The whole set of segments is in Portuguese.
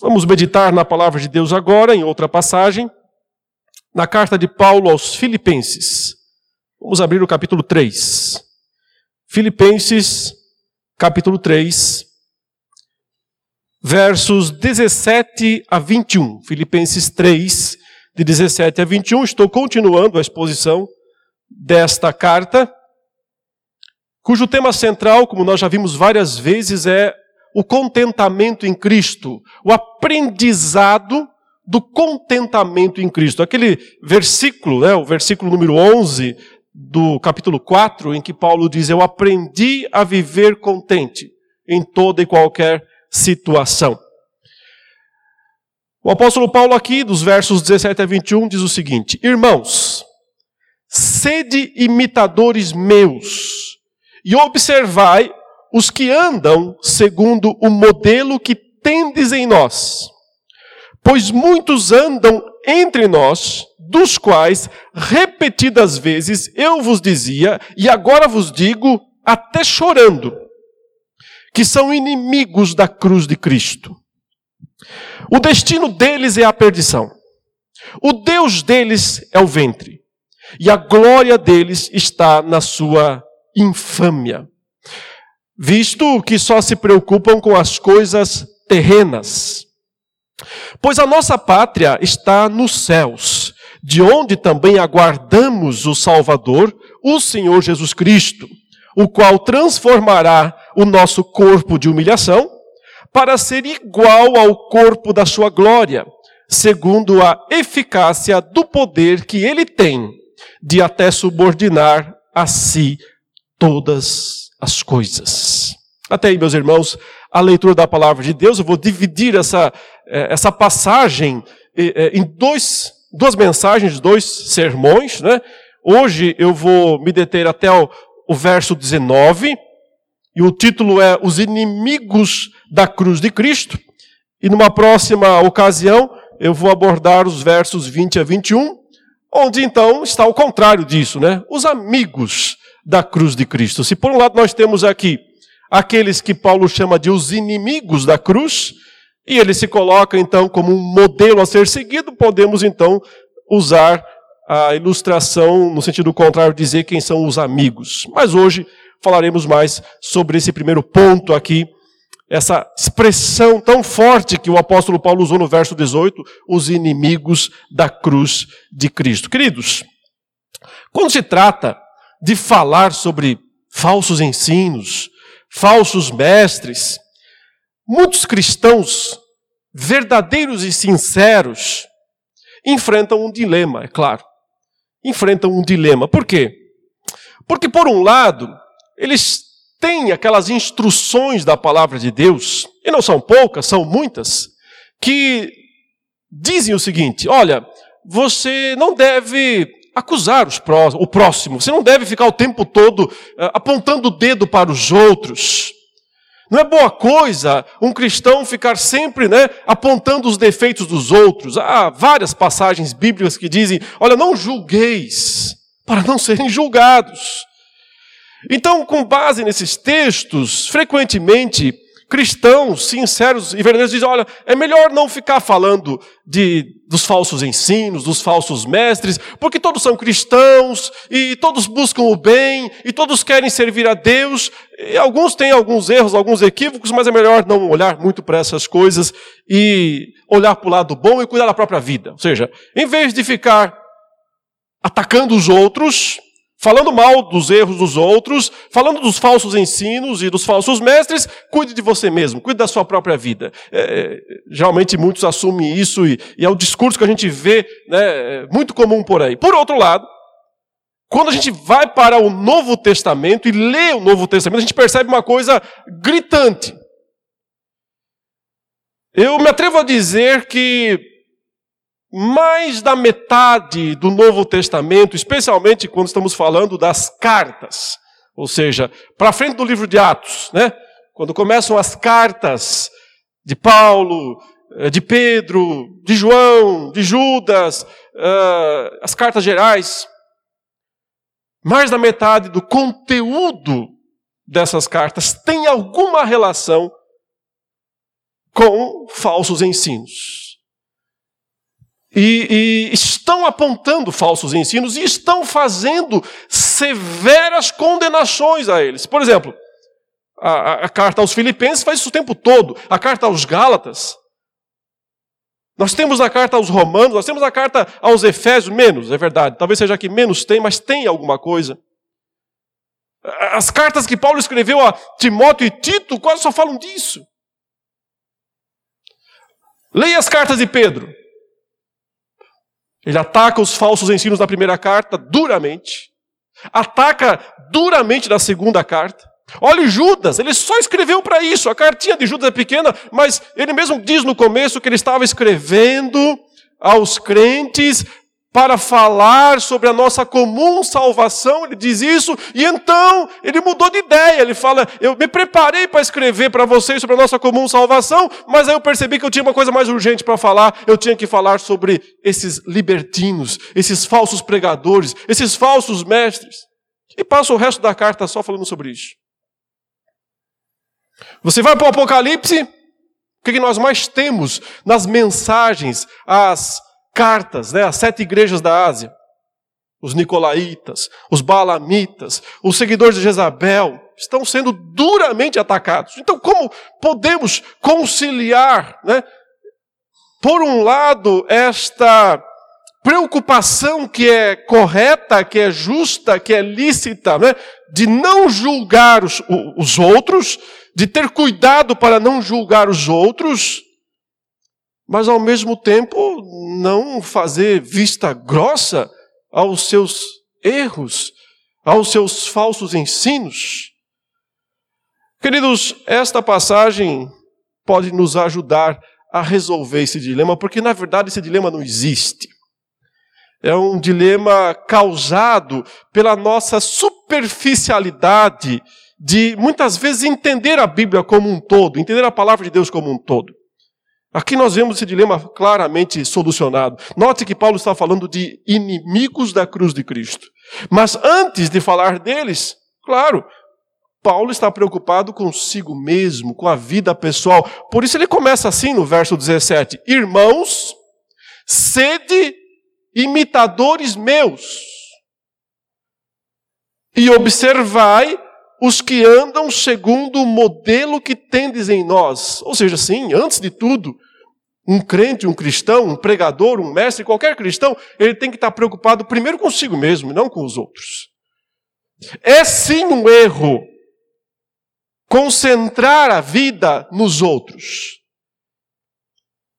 Vamos meditar na palavra de Deus agora, em outra passagem, na carta de Paulo aos Filipenses. Vamos abrir o capítulo 3. Filipenses, capítulo 3, versos 17 a 21. Filipenses 3, de 17 a 21. Estou continuando a exposição desta carta, cujo tema central, como nós já vimos várias vezes, é o contentamento em Cristo, o aprendizado do contentamento em Cristo. Aquele versículo, né, o versículo número 11 do capítulo 4, em que Paulo diz: Eu aprendi a viver contente em toda e qualquer situação. O apóstolo Paulo, aqui, dos versos 17 a 21, diz o seguinte: Irmãos, sede imitadores meus, e observai os que andam segundo o modelo que tendes em nós. Pois muitos andam entre nós, dos quais repetidas vezes eu vos dizia, e agora vos digo, até chorando, que são inimigos da cruz de Cristo. O destino deles é a perdição. O Deus deles é o ventre. E a glória deles está na sua infâmia visto que só se preocupam com as coisas terrenas. Pois a nossa pátria está nos céus, de onde também aguardamos o Salvador, o Senhor Jesus Cristo, o qual transformará o nosso corpo de humilhação para ser igual ao corpo da sua glória, segundo a eficácia do poder que ele tem de até subordinar a si todas as coisas. Até aí, meus irmãos, a leitura da palavra de Deus, eu vou dividir essa, eh, essa passagem eh, eh, em dois, duas mensagens, dois sermões. Né? Hoje eu vou me deter até o, o verso 19, e o título é Os Inimigos da Cruz de Cristo. E numa próxima ocasião eu vou abordar os versos 20 a 21, onde então está o contrário disso, né? Os amigos da cruz de Cristo. Se por um lado nós temos aqui aqueles que Paulo chama de os inimigos da cruz, e ele se coloca então como um modelo a ser seguido, podemos então usar a ilustração no sentido contrário, dizer quem são os amigos. Mas hoje falaremos mais sobre esse primeiro ponto aqui, essa expressão tão forte que o apóstolo Paulo usou no verso 18, os inimigos da cruz de Cristo. Queridos, quando se trata de falar sobre falsos ensinos, falsos mestres. Muitos cristãos verdadeiros e sinceros enfrentam um dilema, é claro. Enfrentam um dilema. Por quê? Porque, por um lado, eles têm aquelas instruções da palavra de Deus, e não são poucas, são muitas, que dizem o seguinte: olha, você não deve acusar os pró o próximo. Você não deve ficar o tempo todo uh, apontando o dedo para os outros. Não é boa coisa um cristão ficar sempre né, apontando os defeitos dos outros. Há várias passagens bíblicas que dizem: olha, não julgueis, para não serem julgados. Então, com base nesses textos, frequentemente cristãos sinceros e verdadeiros dizem: olha, é melhor não ficar falando de, dos falsos ensinos, dos falsos mestres, porque todos são cristãos e todos buscam o bem e todos querem servir a Deus. E alguns têm alguns erros, alguns equívocos, mas é melhor não olhar muito para essas coisas e olhar para o lado bom e cuidar da própria vida. Ou seja, em vez de ficar atacando os outros, falando mal dos erros dos outros, falando dos falsos ensinos e dos falsos mestres, cuide de você mesmo, cuide da sua própria vida. É, é, geralmente muitos assumem isso e, e, é o discurso que a gente vê né, muito comum por aí. Por outro lado, quando a gente vai para o Novo Testamento e lê o Novo Testamento, a gente percebe uma coisa gritante. Eu me atrevo a dizer que mais da metade do Novo Testamento, especialmente quando estamos falando das cartas, ou seja, para frente do livro de Atos, né? Quando começam as cartas de Paulo, eh, de Pedro, de João, de Judas, uh, as cartas gerais, mais da metade do conteúdo dessas cartas tem alguma relação com falsos ensinos. E, e, estão apontando falsos ensinos e estão fazendo severas condenações a eles. Por exemplo, a, a, carta aos Filipenses faz isso o tempo todo, a carta aos Gálatas. Nós temos a carta aos Romanos, nós temos a carta aos Efésios, menos, é verdade. Talvez seja que menos tem, mas tem alguma coisa. As cartas que Paulo escreveu a Timóteo e Tito quase só falam disso. Leia as cartas de Pedro. Ele ataca os falsos ensinos da primeira carta duramente, ataca duramente na segunda carta. Olhe Judas, ele só escreveu para isso. A cartinha de Judas é pequena, mas ele mesmo diz no começo que ele estava escrevendo aos crentes para falar sobre a nossa comum salvação, ele diz isso, e então ele mudou de ideia. Ele fala: Eu me preparei para escrever para vocês sobre a nossa comum salvação, mas aí eu percebi que eu tinha uma coisa mais urgente para falar. Eu tinha que falar sobre esses libertinos, esses falsos pregadores, esses falsos mestres. E passa o resto da carta só falando sobre isso. Você vai para o Apocalipse, o que nós mais temos nas mensagens, as cartas, né, as sete igrejas da Ásia? Os nicolaítas, os balamitas, os seguidores de Jezabel estão sendo duramente atacados. Então, como podemos conciliar, né, por um lado, esta preocupação que é correta, que é justa, que é lícita, né, de não julgar os, os outros, de ter cuidado para não julgar os outros, mas ao mesmo tempo não fazer vista grossa aos seus erros, aos seus falsos ensinos. Queridos, esta passagem pode nos ajudar a resolver esse dilema, porque na verdade esse dilema não existe. É um dilema causado pela nossa superficialidade de muitas vezes entender a Bíblia como um todo, entender a palavra de Deus como um todo. Aqui nós vemos esse dilema claramente solucionado. Note que Paulo está falando de inimigos da cruz de Cristo. Mas antes de falar deles, claro, Paulo está preocupado consigo mesmo, com a vida pessoal. Por isso ele começa assim no verso 17: Irmãos, sede imitadores meus, e observai os que andam segundo o modelo que tendes em nós. Ou seja, sim, antes de tudo, um crente, um cristão, um pregador, um mestre, qualquer cristão, ele tem que estar preocupado primeiro consigo mesmo não com os outros. É sim um erro concentrar a vida nos outros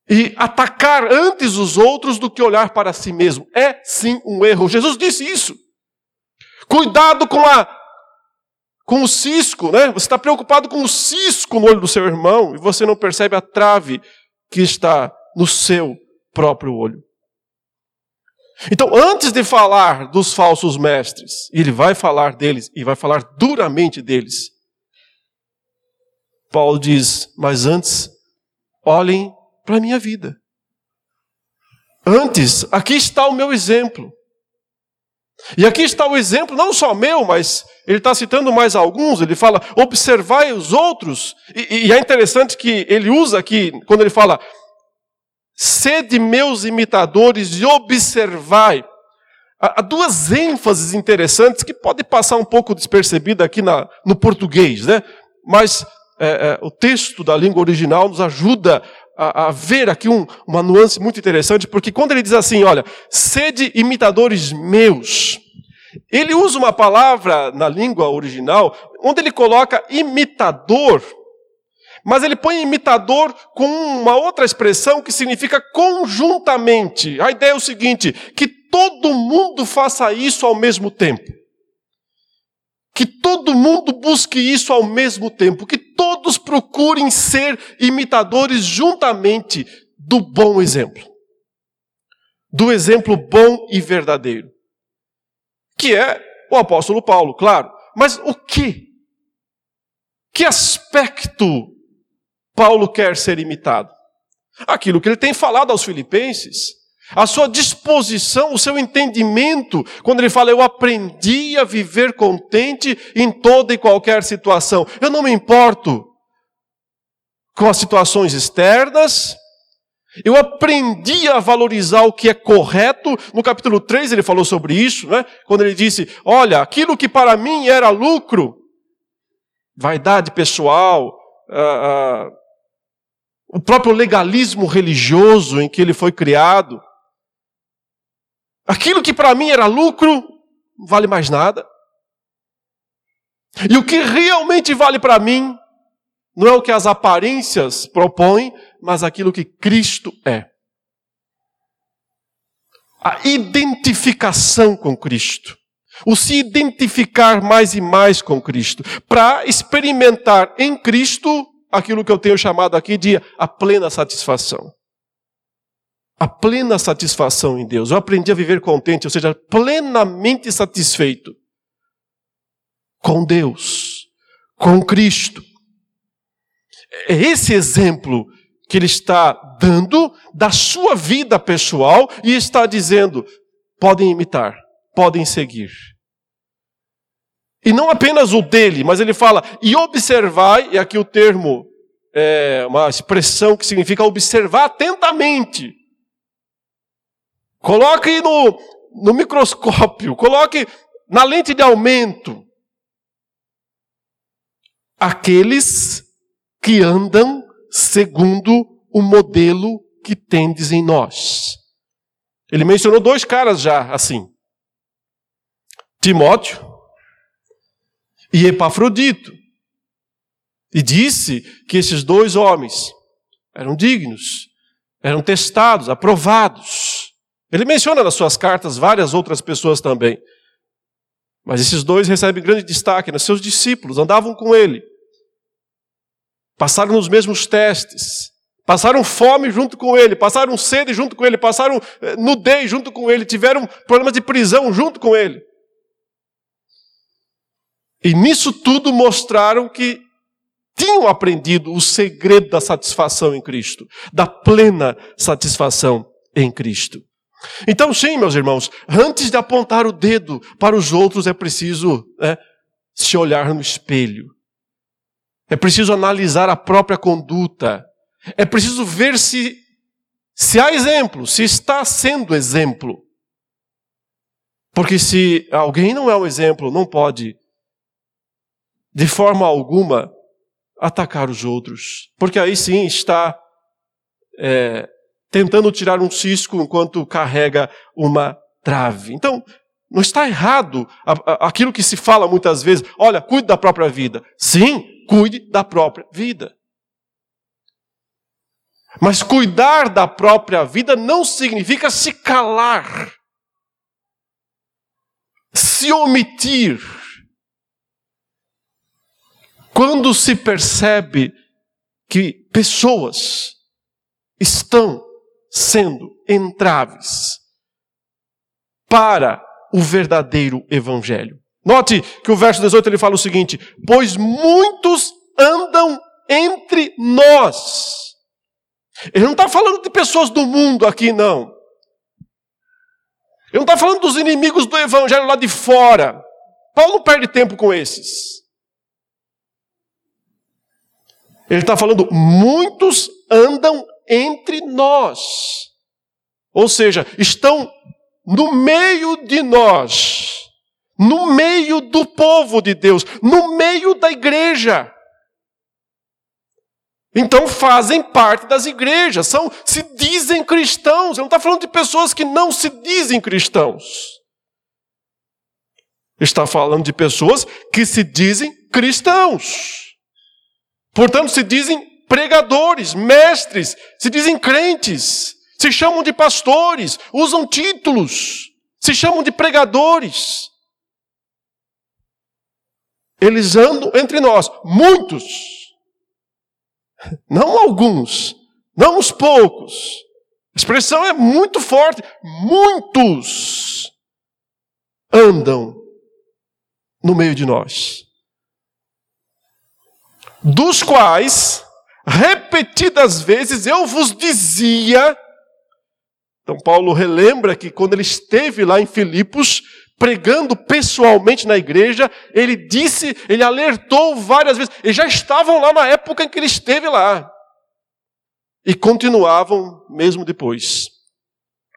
e atacar antes os outros do que olhar para si mesmo. É sim um erro. Jesus disse isso. Cuidado com a com o cisco, né? Você está preocupado com o cisco no olho do seu irmão e você não percebe a trave que está no seu próprio olho. Então, antes de falar dos falsos mestres, ele vai falar deles e vai falar duramente deles. Paulo diz: Mas antes, olhem para a minha vida. Antes, aqui está o meu exemplo. E aqui está o exemplo, não só meu, mas ele está citando mais alguns. Ele fala: observai os outros. E, e é interessante que ele usa aqui, quando ele fala, sede meus imitadores e observai. Há duas ênfases interessantes que podem passar um pouco despercebida aqui na, no português, né? Mas é, é, o texto da língua original nos ajuda a, a ver aqui um, uma nuance muito interessante, porque quando ele diz assim, olha, sede imitadores meus, ele usa uma palavra na língua original onde ele coloca imitador, mas ele põe imitador com uma outra expressão que significa conjuntamente. A ideia é o seguinte: que todo mundo faça isso ao mesmo tempo. Que todo mundo busque isso ao mesmo tempo. Que todos procurem ser imitadores juntamente do bom exemplo. Do exemplo bom e verdadeiro. Que é o apóstolo Paulo, claro. Mas o que? Que aspecto Paulo quer ser imitado? Aquilo que ele tem falado aos filipenses a sua disposição, o seu entendimento, quando ele fala, eu aprendi a viver contente em toda e qualquer situação. Eu não me importo com as situações externas, eu aprendi a valorizar o que é correto. No capítulo 3 ele falou sobre isso, né? quando ele disse: Olha, aquilo que para mim era lucro, vaidade pessoal, ah, ah, o próprio legalismo religioso em que ele foi criado, aquilo que para mim era lucro, não vale mais nada. E o que realmente vale para mim não é o que as aparências propõem, mas aquilo que Cristo é. A identificação com Cristo. O se identificar mais e mais com Cristo. Para experimentar em Cristo aquilo que eu tenho chamado aqui de a plena satisfação. A plena satisfação em Deus. Eu aprendi a viver contente, ou seja, plenamente satisfeito com Deus, com Cristo. É esse exemplo que ele está dando da sua vida pessoal e está dizendo: podem imitar, podem seguir. E não apenas o dele, mas ele fala, e observai, e aqui o termo é uma expressão que significa observar atentamente. Coloque no, no microscópio, coloque na lente de aumento. Aqueles que andam segundo o modelo que tendes em nós. Ele mencionou dois caras já assim: Timóteo e Epafrodito. E disse que esses dois homens eram dignos, eram testados, aprovados. Ele menciona nas suas cartas várias outras pessoas também. Mas esses dois recebem grande destaque, nos seus discípulos andavam com ele passaram nos mesmos testes, passaram fome junto com ele, passaram sede junto com ele, passaram eh, nudez junto com ele, tiveram problemas de prisão junto com ele. E nisso tudo mostraram que tinham aprendido o segredo da satisfação em Cristo, da plena satisfação em Cristo. Então, sim, meus irmãos, antes de apontar o dedo para os outros, é preciso né, se olhar no espelho é preciso analisar a própria conduta. É preciso ver se, se há exemplo, se está sendo exemplo. Porque se alguém não é um exemplo, não pode, de forma alguma, atacar os outros. Porque aí sim está é, tentando tirar um cisco enquanto carrega uma trave. Então, não está errado aquilo que se fala muitas vezes, olha, cuide da própria vida. Sim, cuide da própria vida. Mas cuidar da própria vida não significa se calar, se omitir. Quando se percebe que pessoas estão sendo entraves para o verdadeiro evangelho. Note que o verso 18 ele fala o seguinte: Pois muitos andam entre nós. Ele não está falando de pessoas do mundo aqui, não. Ele não está falando dos inimigos do evangelho lá de fora. Paulo não perde tempo com esses. Ele está falando, muitos andam entre nós. Ou seja, estão no meio de nós no meio do povo de Deus, no meio da igreja. Então fazem parte das igrejas, são, se dizem cristãos. Ele não está falando de pessoas que não se dizem cristãos. Está falando de pessoas que se dizem cristãos. Portanto, se dizem pregadores, mestres, se dizem crentes, se chamam de pastores, usam títulos, se chamam de pregadores. Eles andam entre nós, muitos. Não alguns, não os poucos. A expressão é muito forte. Muitos andam no meio de nós. Dos quais, repetidas vezes, eu vos dizia. Então, Paulo relembra que quando ele esteve lá em Filipos, pregando pessoalmente na igreja, ele disse, ele alertou várias vezes, eles já estavam lá na época em que ele esteve lá. e continuavam mesmo depois.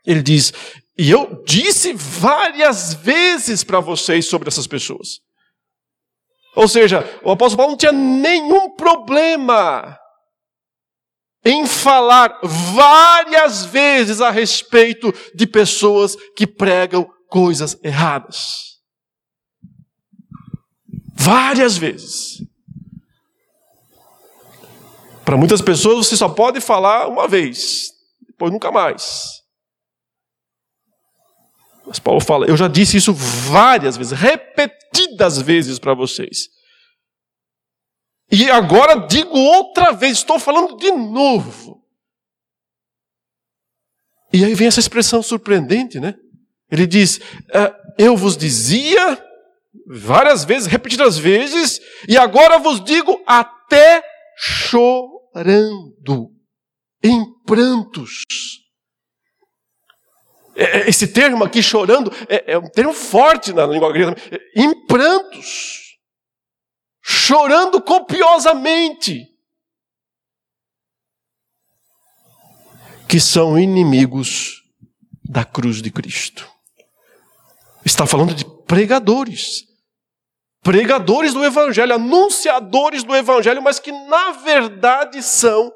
Ele diz: E eu disse várias vezes para vocês sobre essas pessoas. Ou seja, o apóstolo Paulo não tinha nenhum problema em falar várias vezes a respeito de pessoas que pregam coisas erradas. Várias vezes. Para muitas pessoas você só pode falar uma vez, depois nunca mais. Mas Paulo fala: Eu já disse isso várias vezes, repetidas vezes para vocês. E agora digo outra vez, estou falando de novo. E aí vem essa expressão surpreendente, né? Ele diz: é, Eu vos dizia várias vezes, repetidas vezes, e agora vos digo até chorando, em prantos. É, é, esse termo aqui, chorando, é, é um termo forte na língua grega. Em prantos. Chorando copiosamente. Que são inimigos da cruz de Cristo. Está falando de pregadores. Pregadores do Evangelho, anunciadores do Evangelho, mas que na verdade são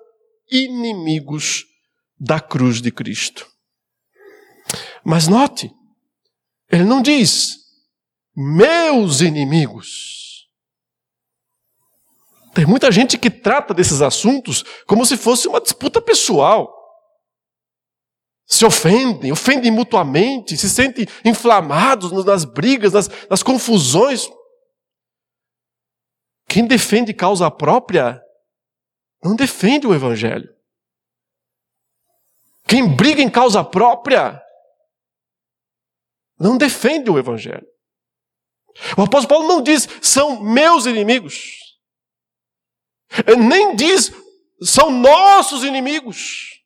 inimigos da cruz de Cristo. Mas note, ele não diz meus inimigos. Tem muita gente que trata desses assuntos como se fosse uma disputa pessoal. Se ofendem, ofendem mutuamente, se sentem inflamados nas brigas, nas, nas confusões. Quem defende causa própria não defende o Evangelho. Quem briga em causa própria não defende o Evangelho. O apóstolo Paulo não diz, são meus inimigos. Nem diz, são nossos inimigos.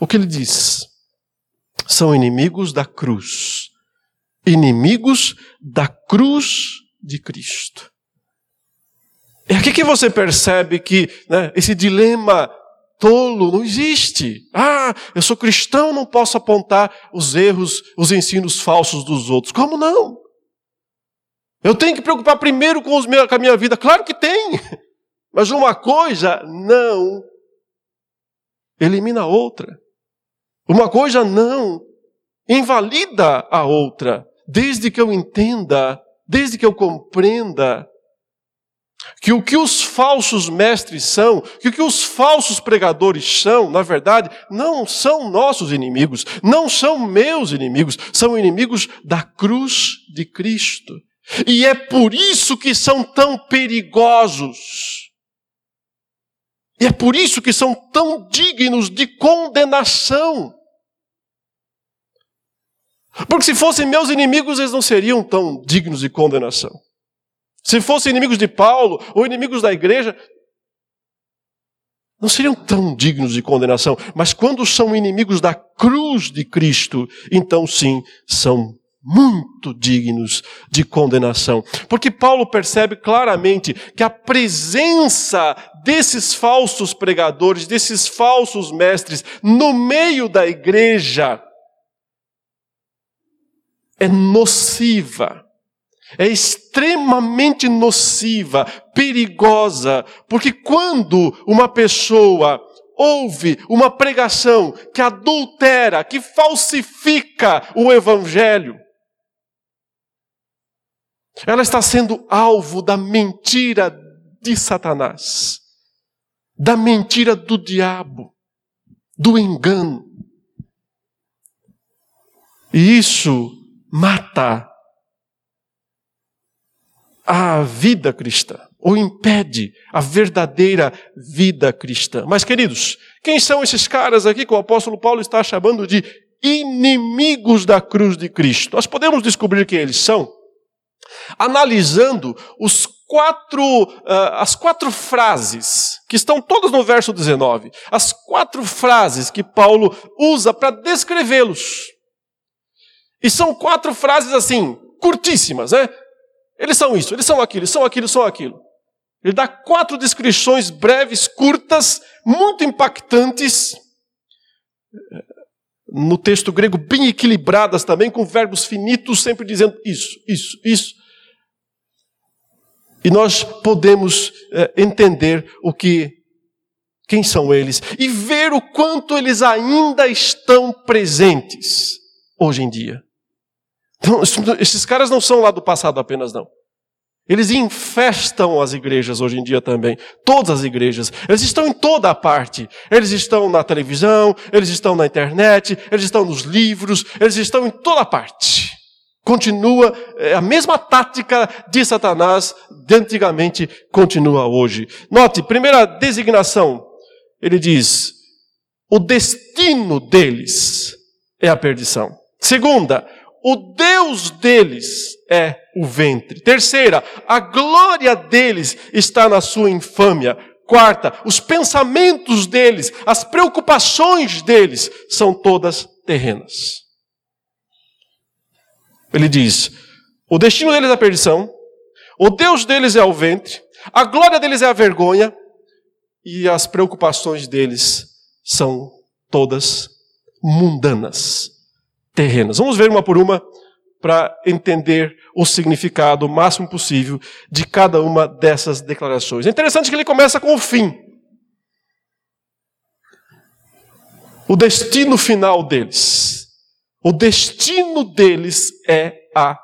O que ele diz? São inimigos da cruz. Inimigos da cruz de Cristo. É aqui que você percebe que né, esse dilema tolo, não existe. Ah, eu sou cristão, não posso apontar os erros, os ensinos falsos dos outros. Como não? Eu tenho que preocupar primeiro com, os meus, com a minha vida. Claro que tem. Mas uma coisa não elimina a outra. Uma coisa não invalida a outra. Desde que eu entenda, desde que eu compreenda que o que os falsos mestres são, que o que os falsos pregadores são, na verdade, não são nossos inimigos, não são meus inimigos, são inimigos da cruz de Cristo. E é por isso que são tão perigosos. E é por isso que são tão dignos de condenação. Porque se fossem meus inimigos, eles não seriam tão dignos de condenação. Se fossem inimigos de Paulo ou inimigos da igreja, não seriam tão dignos de condenação. Mas quando são inimigos da cruz de Cristo, então sim, são muito dignos de condenação. Porque Paulo percebe claramente que a presença desses falsos pregadores, desses falsos mestres no meio da igreja é nociva é extremamente nociva, perigosa, porque quando uma pessoa ouve uma pregação que adultera, que falsifica o evangelho, ela está sendo alvo da mentira de Satanás, da mentira do diabo, do engano. E isso mata a vida cristã, ou impede a verdadeira vida cristã. Mas, queridos, quem são esses caras aqui que o apóstolo Paulo está chamando de inimigos da cruz de Cristo? Nós podemos descobrir quem eles são analisando os quatro, uh, as quatro frases que estão todas no verso 19. As quatro frases que Paulo usa para descrevê-los. E são quatro frases assim, curtíssimas, né? Eles são isso, eles são aquilo, eles são aquilo, são aquilo. Ele dá quatro descrições breves, curtas, muito impactantes, no texto grego bem equilibradas também, com verbos finitos, sempre dizendo isso, isso, isso. E nós podemos é, entender o que, quem são eles e ver o quanto eles ainda estão presentes hoje em dia. Então, esses caras não são lá do passado apenas, não. Eles infestam as igrejas hoje em dia também. Todas as igrejas. Eles estão em toda a parte. Eles estão na televisão, eles estão na internet, eles estão nos livros, eles estão em toda a parte. Continua, é, a mesma tática de Satanás de antigamente continua hoje. Note, primeira designação, ele diz: o destino deles é a perdição. Segunda, o Deus deles é o ventre. Terceira, a glória deles está na sua infâmia. Quarta, os pensamentos deles, as preocupações deles são todas terrenas. Ele diz: o destino deles é a perdição, o Deus deles é o ventre, a glória deles é a vergonha, e as preocupações deles são todas mundanas terrenas. Vamos ver uma por uma para entender o significado o máximo possível de cada uma dessas declarações. É interessante que ele começa com o fim. O destino final deles. O destino deles é a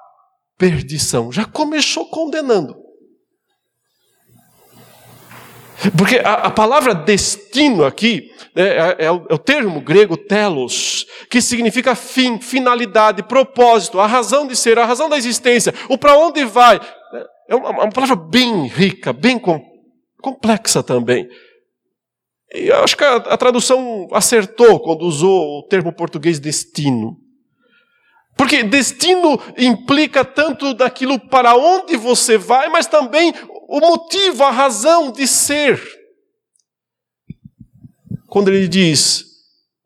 perdição. Já começou condenando. Porque a, a palavra destino aqui é, é, é, o, é, o, termo grego telos, que significa fim, finalidade, propósito, a razão de ser, a razão da existência, o para onde vai. É uma, uma, palavra bem rica, bem com, complexa também. E eu acho que a, a tradução acertou quando usou o termo português destino. Porque destino implica tanto daquilo para onde você vai, mas também o motivo, a razão de ser. Quando ele diz,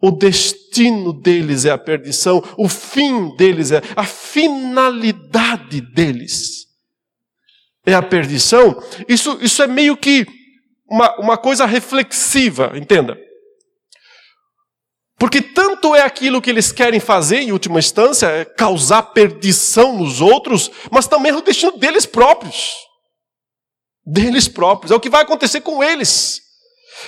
o destino deles é a perdição, o fim deles é a finalidade deles é a perdição, isso, isso é meio que uma, uma coisa reflexiva, entenda. Porque tanto é aquilo que eles querem fazer, em última instância, é causar perdição nos outros, mas também é o destino deles próprios deles próprios. É o que vai acontecer com eles.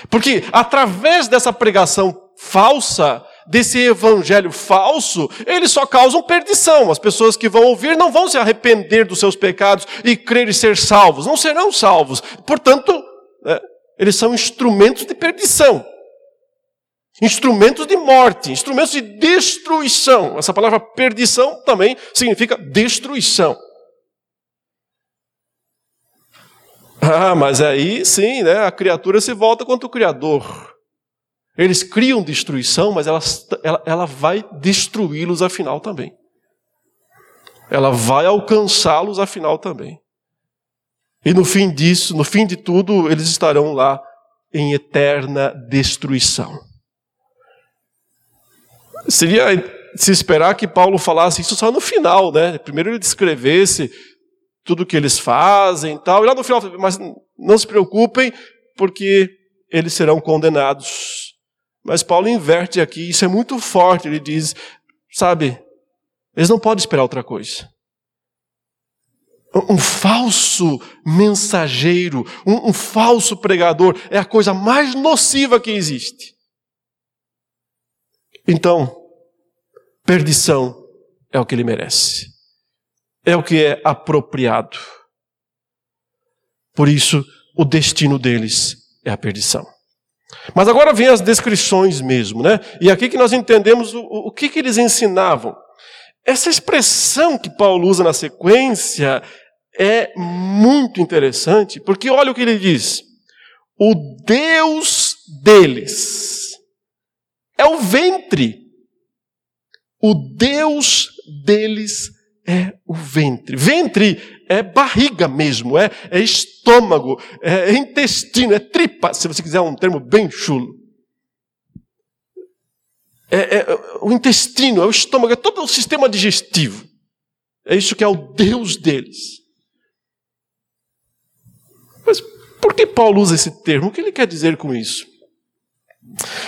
Porque através dessa pregação falsa, desse evangelho falso, eles só causam perdição. As pessoas que vão ouvir não vão se arrepender dos seus pecados e crer e ser salvos. Não serão salvos. Portanto, é, eles são instrumentos de perdição. Instrumentos de morte, instrumentos de destruição. Essa palavra perdição também significa destruição. Ah, mas aí sim, né, a criatura se volta contra o Criador. Eles criam destruição, mas ela, ela, ela vai destruí-los afinal também. Ela vai alcançá-los afinal também. E no fim disso, no fim de tudo, eles estarão lá em eterna destruição. Seria se esperar que Paulo falasse isso só no final, né? Primeiro ele descrevesse tudo que eles fazem e tal. E lá no final, mas não se preocupem, porque eles serão condenados. Mas Paulo inverte aqui, isso é muito forte. Ele diz: sabe, eles não podem esperar outra coisa. Um falso mensageiro, um, um falso pregador é a coisa mais nociva que existe. Então, perdição é o que ele merece é o que é apropriado. Por isso, o destino deles é a perdição. Mas agora vem as descrições mesmo, né? E aqui que nós entendemos o, o que, que eles ensinavam. Essa expressão que Paulo usa na sequência é muito interessante, porque olha o que ele diz: o Deus deles é o ventre, o Deus deles é o ventre. Ventre é barriga mesmo, é, é estômago, é intestino, é tripa, se você quiser um termo bem chulo. É, é, o intestino, é o estômago, é todo o sistema digestivo. É isso que é o Deus deles. Mas Por que Paulo usa esse termo? O que ele quer dizer com isso?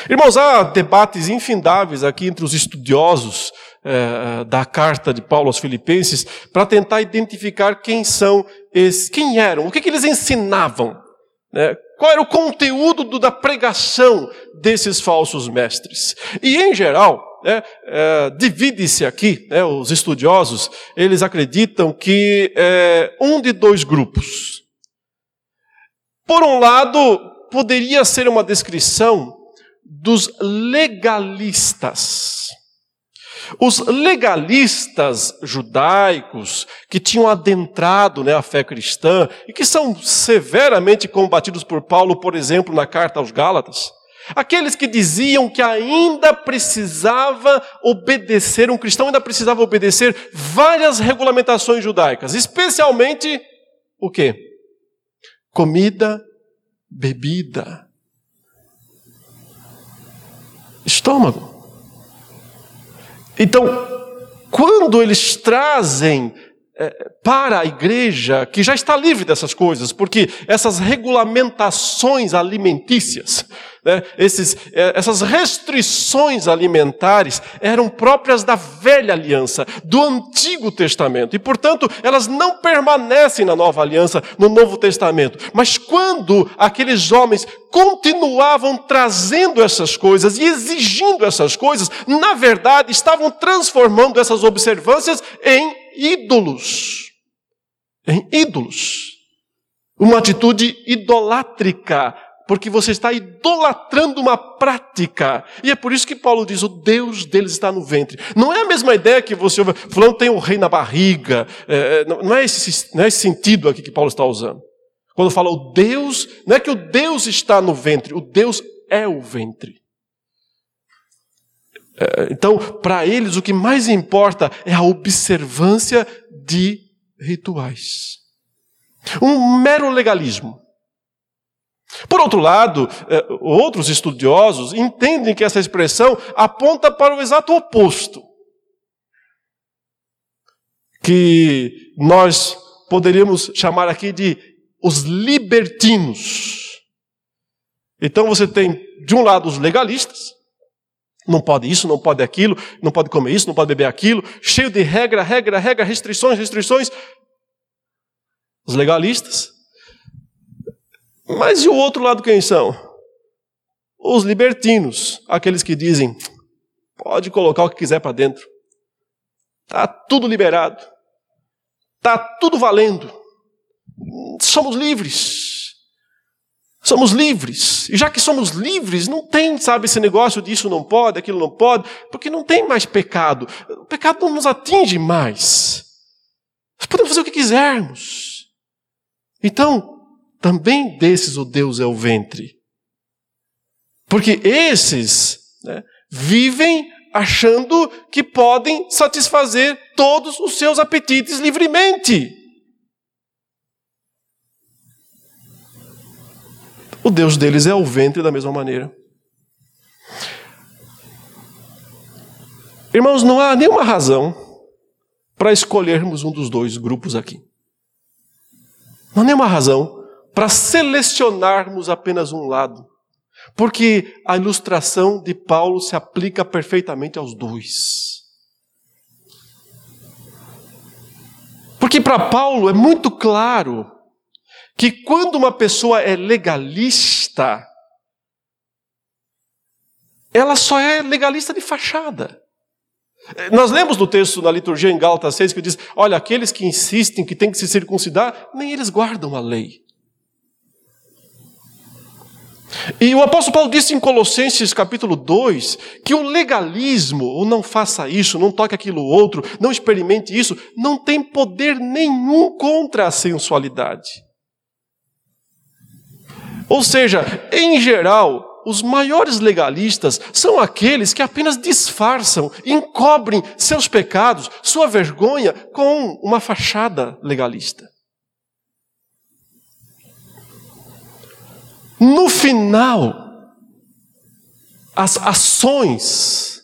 Irmãos, há debates infindáveis aqui entre os estudiosos eh, da carta de Paulo aos Filipenses para tentar identificar quem são esses, quem eram, o que, que eles ensinavam, né? qual era o conteúdo do, da pregação desses falsos mestres. E, em geral, né, é, divide-se aqui, né, os estudiosos, eles acreditam que é um de dois grupos. Por um lado, poderia ser uma descrição dos legalistas. Os legalistas judaicos que tinham adentrado né, a fé cristã e que são severamente combatidos por Paulo, por exemplo, na carta aos Gálatas, aqueles que diziam que ainda precisava obedecer, um cristão ainda precisava obedecer várias regulamentações judaicas, especialmente o quê? Comida, bebida, estômago. Então, quando eles trazem para a igreja, que já está livre dessas coisas, porque essas regulamentações alimentícias, né, esses, é, essas restrições alimentares eram próprias da velha aliança, do Antigo Testamento, e portanto elas não permanecem na nova aliança, no Novo Testamento. Mas quando aqueles homens continuavam trazendo essas coisas e exigindo essas coisas, na verdade estavam transformando essas observâncias em ídolos. Em ídolos. Uma atitude idolátrica, porque você está idolatrando uma prática. E é por isso que Paulo diz: o Deus deles está no ventre. Não é a mesma ideia que você ouve, falando tem o um rei na barriga. É, é não, é esse, não é esse sentido aqui que Paulo está usando. Quando fala o Deus, não é que o Deus está no ventre, o Deus é o ventre. É, então, para eles, o que mais importa é a observância de rituais. Um mero legalismo. Por outro lado, é, outros estudiosos entendem que essa expressão aponta para o exato oposto. Que nós poderíamos chamar aqui de os libertinos. Então você tem, de um lado, os legalistas, não pode isso, não pode aquilo, não pode comer isso, não pode beber aquilo, cheio de regra, regra, regra, restrições, restrições. Os legalistas. Mas e o outro lado quem são? Os libertinos, aqueles que dizem: pode colocar o que quiser para dentro. Tá tudo liberado. Tá tudo valendo. Somos livres. Somos livres. E já que somos livres, não tem, sabe, esse negócio disso não pode, aquilo não pode, porque não tem mais pecado. O pecado não nos atinge mais. Nós podemos fazer o que quisermos. Então, também desses o Deus é o ventre. Porque esses né, vivem achando que podem satisfazer todos os seus apetites livremente. O Deus deles é o ventre da mesma maneira. Irmãos, não há nenhuma razão para escolhermos um dos dois grupos aqui. Não há nenhuma razão para selecionarmos apenas um lado. Porque a ilustração de Paulo se aplica perfeitamente aos dois. Porque para Paulo é muito claro que quando uma pessoa é legalista, ela só é legalista de fachada. Nós lemos no texto na liturgia em Gálatas 6 que diz: Olha, aqueles que insistem que tem que se circuncidar, nem eles guardam a lei. E o apóstolo Paulo disse em Colossenses capítulo 2 que o legalismo, ou não faça isso, não toque aquilo outro, não experimente isso, não tem poder nenhum contra a sensualidade. Ou seja, em geral, os maiores legalistas são aqueles que apenas disfarçam, encobrem seus pecados, sua vergonha, com uma fachada legalista. No final, as ações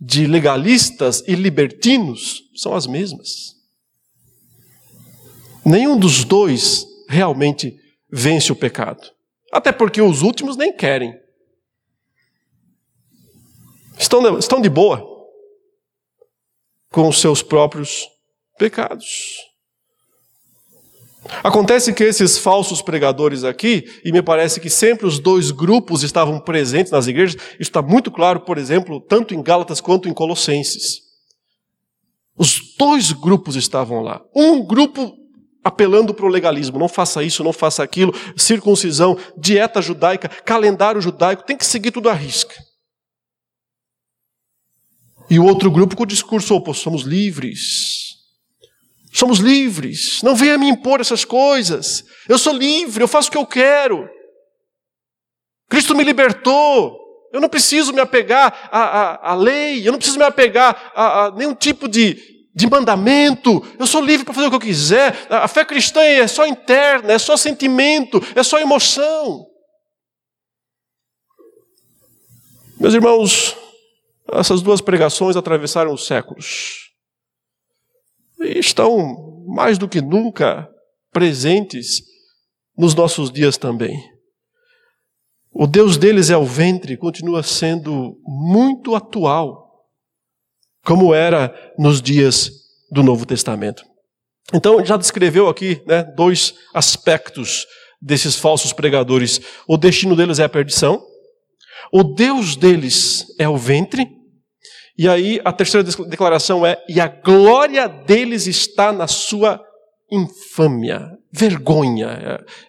de legalistas e libertinos são as mesmas. Nenhum dos dois realmente vence o pecado. Até porque os últimos nem querem. Estão, estão de boa com os seus próprios pecados. Acontece que esses falsos pregadores aqui, e me parece que sempre os dois grupos estavam presentes nas igrejas, isso está muito claro, por exemplo, tanto em Gálatas quanto em Colossenses. Os dois grupos estavam lá. Um grupo apelando para o legalismo, não faça isso, não faça aquilo, circuncisão, dieta judaica, calendário judaico, tem que seguir tudo à risca. E o outro grupo com o discurso oposto, somos livres. Somos livres. Não venha me impor essas coisas. Eu sou livre, eu faço o que eu quero. Cristo me libertou. Eu não preciso me apegar à, à, à lei, eu não preciso me apegar a, a nenhum tipo de, de mandamento. Eu sou livre para fazer o que eu quiser. A fé cristã é só interna, é só sentimento, é só emoção. Meus irmãos, essas duas pregações atravessaram os séculos e estão mais do que nunca presentes nos nossos dias também. O Deus deles é o ventre, continua sendo muito atual, como era nos dias do Novo Testamento. Então, já descreveu aqui né, dois aspectos desses falsos pregadores. O destino deles é a perdição, o Deus deles é o ventre, e aí a terceira declaração é: e a glória deles está na sua infâmia, vergonha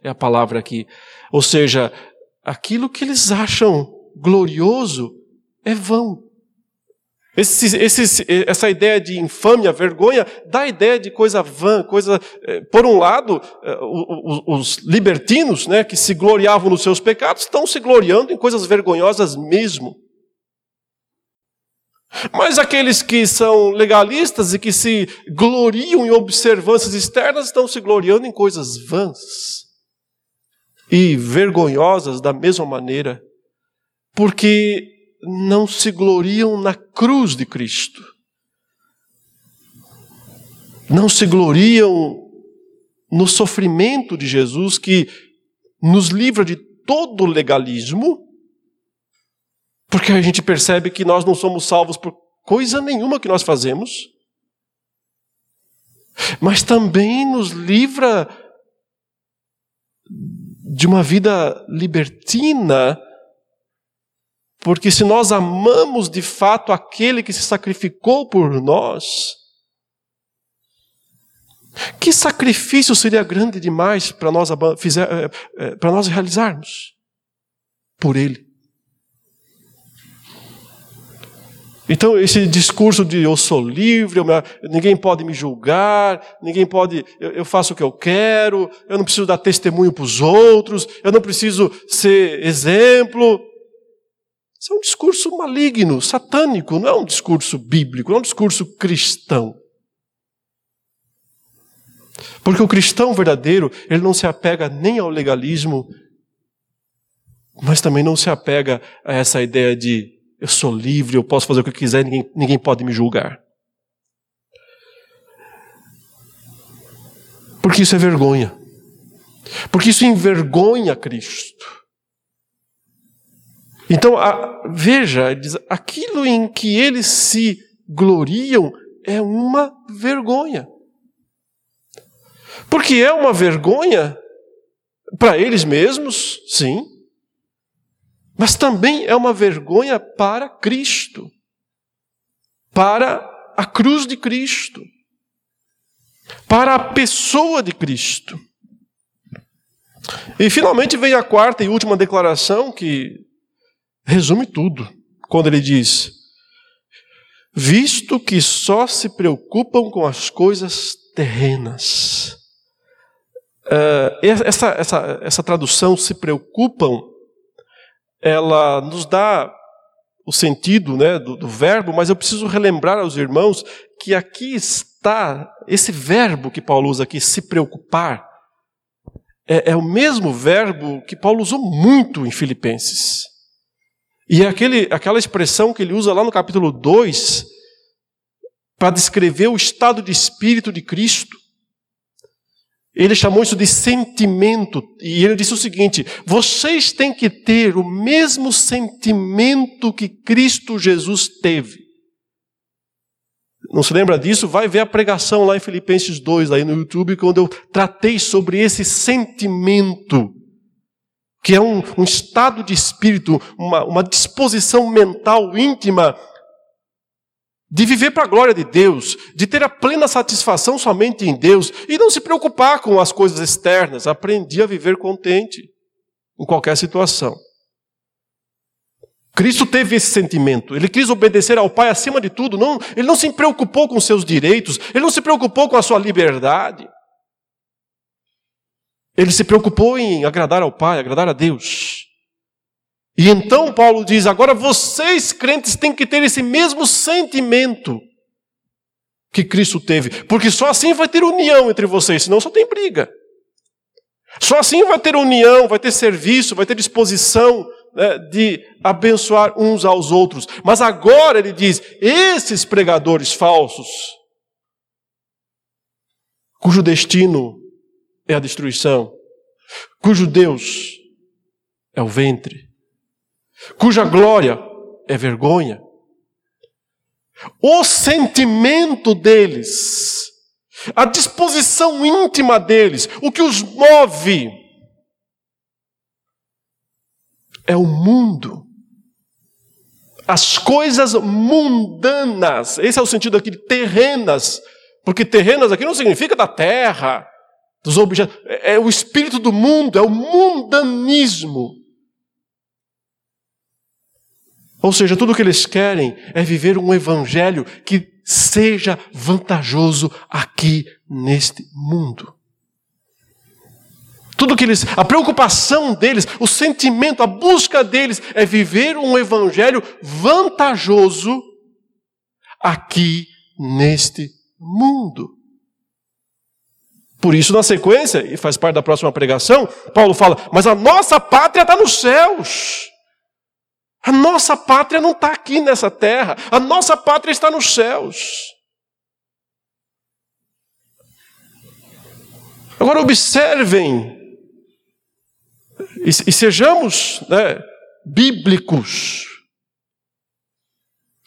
é, é a palavra aqui. Ou seja, aquilo que eles acham glorioso é vão. Esse, esse, essa ideia de infâmia, vergonha, dá a ideia de coisa vã, coisa. Eh, por um lado, eh, os, os libertinos, né, que se gloriavam nos seus pecados, estão se gloriando em coisas vergonhosas mesmo. Mas aqueles que são legalistas e que se gloriam em observâncias externas estão se gloriando em coisas vãs e vergonhosas da mesma maneira, porque não se gloriam na cruz de Cristo. Não se gloriam no sofrimento de Jesus que nos livra de todo legalismo porque a gente percebe que nós não somos salvos por coisa nenhuma que nós fazemos, mas também nos livra de uma vida libertina, porque se nós amamos de fato aquele que se sacrificou por nós, que sacrifício seria grande demais para nós, eh, eh, para nós realizarmos por Ele? Então, esse discurso de eu sou livre, eu me, ninguém pode me julgar, ninguém pode, eu, eu, faço o que eu quero, eu não preciso dar testemunho para os outros, eu não preciso ser exemplo. Isso é um discurso maligno, satânico, não é um discurso bíblico, é um discurso cristão. Porque o cristão verdadeiro, ele não se apega nem ao legalismo, mas também não se apega a essa ideia de eu sou livre, eu posso fazer o que eu quiser, ninguém, ninguém pode me julgar. Porque isso é vergonha. Porque isso envergonha Cristo. Então, a, veja, diz, aquilo em que eles se gloriam é uma vergonha. Porque é uma vergonha para eles mesmos, sim, mas também é uma vergonha para Cristo, para a cruz de Cristo, para a pessoa de Cristo. E finalmente vem a quarta e última declaração que resume tudo, quando ele diz: Visto que só se preocupam com as coisas terrenas. Uh, essa, essa, essa tradução, se preocupam, ela nos dá o sentido né, do, do, verbo, mas eu preciso relembrar aos irmãos que aqui está esse verbo que Paulo usa aqui, se preocupar, é, é o mesmo verbo que Paulo usou muito em Filipenses. E aquele, aquela expressão que ele usa lá no capítulo 2 para descrever o estado de espírito de Cristo. Ele chamou isso de sentimento, e ele disse o seguinte: vocês têm que ter o mesmo sentimento que Cristo Jesus teve. Não se lembra disso? Vai ver a pregação lá em Filipenses 2, aí no YouTube, quando eu tratei sobre esse sentimento, que é um, um estado de espírito, uma, uma disposição mental íntima de viver para a glória de Deus, de ter a plena satisfação somente em Deus e não se preocupar com as coisas externas. Aprendi a viver contente em qualquer situação. Cristo teve esse sentimento, ele quis obedecer ao Pai acima de tudo, não, ele não se preocupou com seus direitos, ele não se preocupou com a sua liberdade. Ele se preocupou em agradar ao Pai, agradar a Deus. E então Paulo diz: agora vocês crentes têm que ter esse mesmo sentimento que Cristo teve, porque só assim vai ter união entre vocês, senão só tem briga. Só assim vai ter união, vai ter serviço, vai ter disposição né, de abençoar uns aos outros. Mas agora ele diz: esses pregadores falsos, cujo destino é a destruição, cujo Deus é o ventre, cuja glória é vergonha. O sentimento deles, a disposição íntima deles, o que os move, é o mundo. As coisas mundanas, esse é o sentido aqui terrenas, porque terrenas aqui não significa da terra, dos objetos, é, é o espírito do mundo, é o mundanismo. Ou seja, tudo o que eles querem é viver um evangelho que seja vantajoso aqui neste mundo. Tudo que eles, a preocupação deles, o sentimento, a busca deles é viver um evangelho vantajoso aqui neste mundo. Por isso, na sequência, e faz parte da próxima pregação, Paulo fala: Mas a nossa pátria está nos céus. A nossa pátria não está aqui nessa terra, a nossa pátria está nos céus. Agora observem, e, e sejamos né, bíblicos.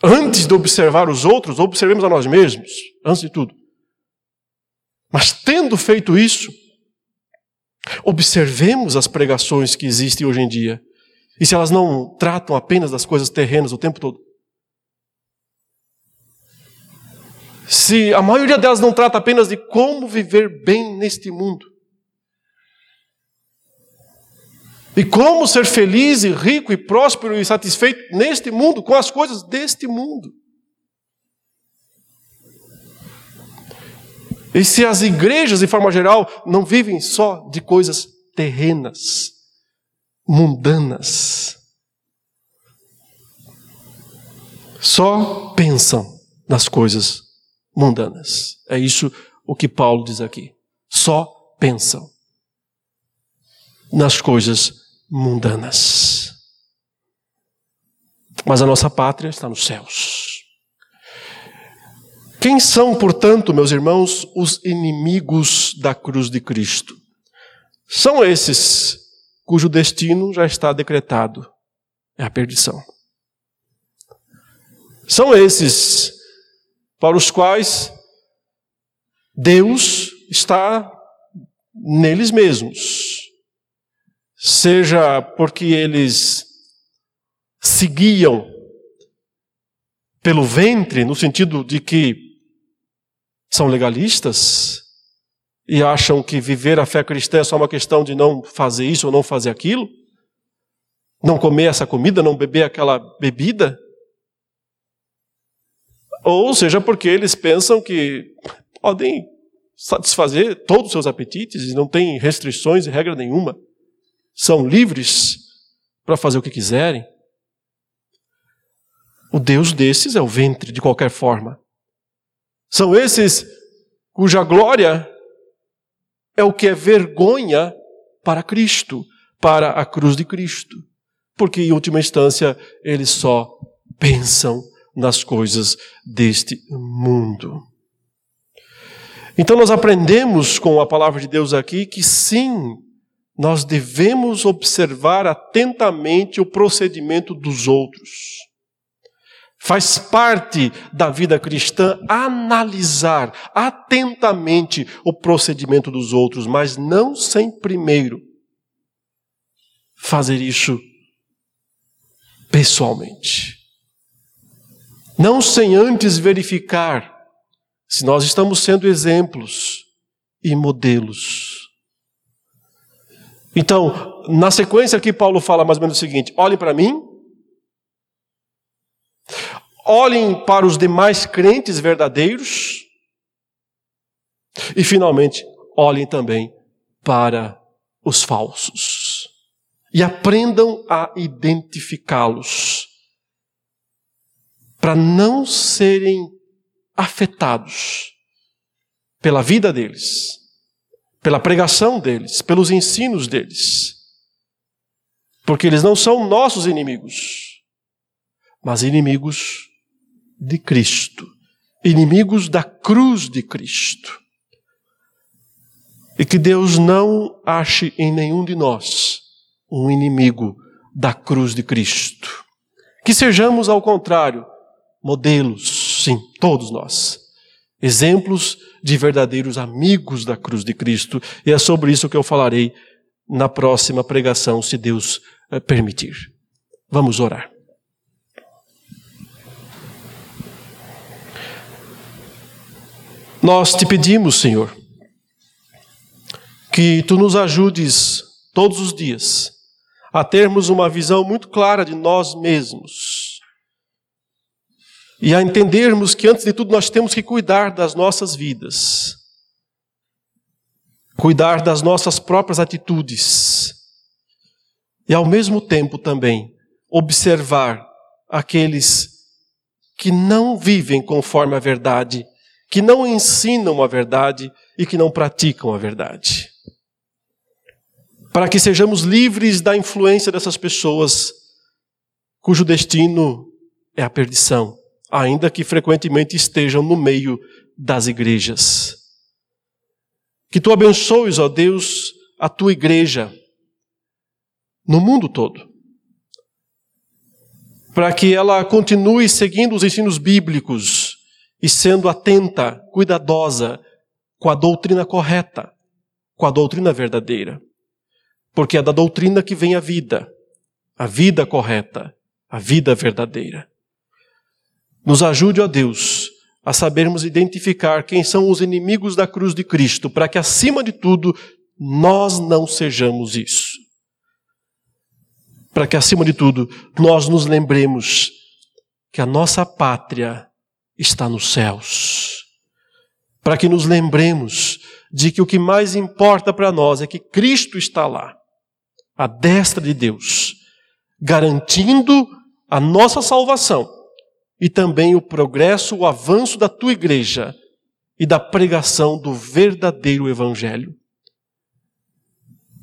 Antes de observar os outros, observemos a nós mesmos, antes de tudo. Mas tendo feito isso, observemos as pregações que existem hoje em dia e se elas não tratam apenas das coisas terrenas o tempo todo? Se a maioria delas não trata apenas de como viver bem neste mundo, e como ser feliz e rico e próspero e satisfeito neste mundo, com as coisas deste mundo. E se as igrejas, de forma geral, não vivem só de coisas terrenas, mundanas. Só pensam nas coisas mundanas. É isso o que Paulo diz aqui. Só pensam nas coisas mundanas. Mas a nossa pátria está nos céus. Quem são, portanto, meus irmãos, os inimigos da cruz de Cristo? São esses cujo destino já está decretado é a perdição. São esses para os quais Deus está neles mesmos. Seja porque eles seguiam pelo ventre, no sentido de que são legalistas, e acham que viver a fé cristã é só uma questão de não fazer isso ou não fazer aquilo, não comer essa comida, não beber aquela bebida, ou seja, porque eles pensam que podem satisfazer todos os seus apetites e não têm restrições e regra nenhuma, são livres para fazer o que quiserem. O Deus desses é o ventre, de qualquer forma. São esses cuja glória é o que é vergonha para Cristo, para a cruz de Cristo. Porque, em última instância, eles só pensam nas coisas deste mundo. Então nós aprendemos com a palavra de Deus aqui que sim, nós devemos observar atentamente o procedimento dos outros. Faz parte da vida cristã analisar atentamente o procedimento dos outros, mas não sem primeiro fazer isso pessoalmente. Não sem antes verificar se nós estamos sendo exemplos e modelos. Então, na sequência aqui, Paulo fala mais ou menos o seguinte: olhem para mim, olhem para os demais crentes verdadeiros, e finalmente, olhem também para os falsos. E aprendam a identificá-los, para não serem afetados pela vida deles, pela pregação deles, pelos ensinos deles. Porque eles não são nossos inimigos, mas inimigos de Cristo, inimigos da cruz de Cristo. E que Deus não ache em nenhum de nós um inimigo da cruz de Cristo. Que sejamos, ao contrário, modelos Sim, todos nós. Exemplos de verdadeiros amigos da cruz de Cristo. E é sobre isso que eu falarei na próxima pregação, se Deus eh, permitir. Vamos orar. Nós te pedimos, Senhor, que tu nos ajudes todos os dias a termos uma visão muito clara de nós mesmos e a entendermos que, antes de tudo, nós temos que cuidar das nossas vidas, cuidar das nossas próprias atitudes, e ao mesmo tempo também observar aqueles que não vivem conforme a verdade, que não ensinam a verdade e que não praticam a verdade. Para que sejamos livres da influência dessas pessoas cujo destino é a perdição ainda que frequentemente estejam no meio das igrejas. Que tu abençoes, ó Deus, a tua igreja no mundo todo, para que ela continue seguindo os ensinos bíblicos e sendo atenta, cuidadosa com a doutrina correta, com a doutrina verdadeira. Porque é da doutrina que vem a vida, a vida correta, a vida verdadeira. Nos ajude, ó Deus, a sabermos identificar quem são os inimigos da cruz de Cristo, para que, acima de tudo, nós não sejamos isso. Para que, acima de tudo, nós nos lembremos que a nossa pátria está nos céus. Para que nos lembremos de que o que mais importa para nós é que Cristo está lá, à destra de Deus, garantindo a nossa salvação e também o progresso, o avanço da tua igreja e da pregação do verdadeiro Evangelho.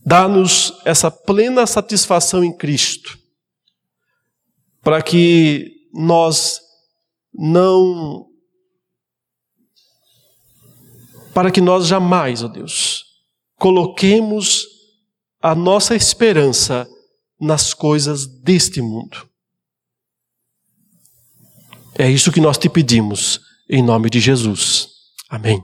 Dá-nos essa plena satisfação em Cristo, para que nós não. Para que nós jamais, ó Deus, coloquemos a nossa esperança nas coisas deste mundo é isso que nós te pedimos, em nome de Jesus. Amém.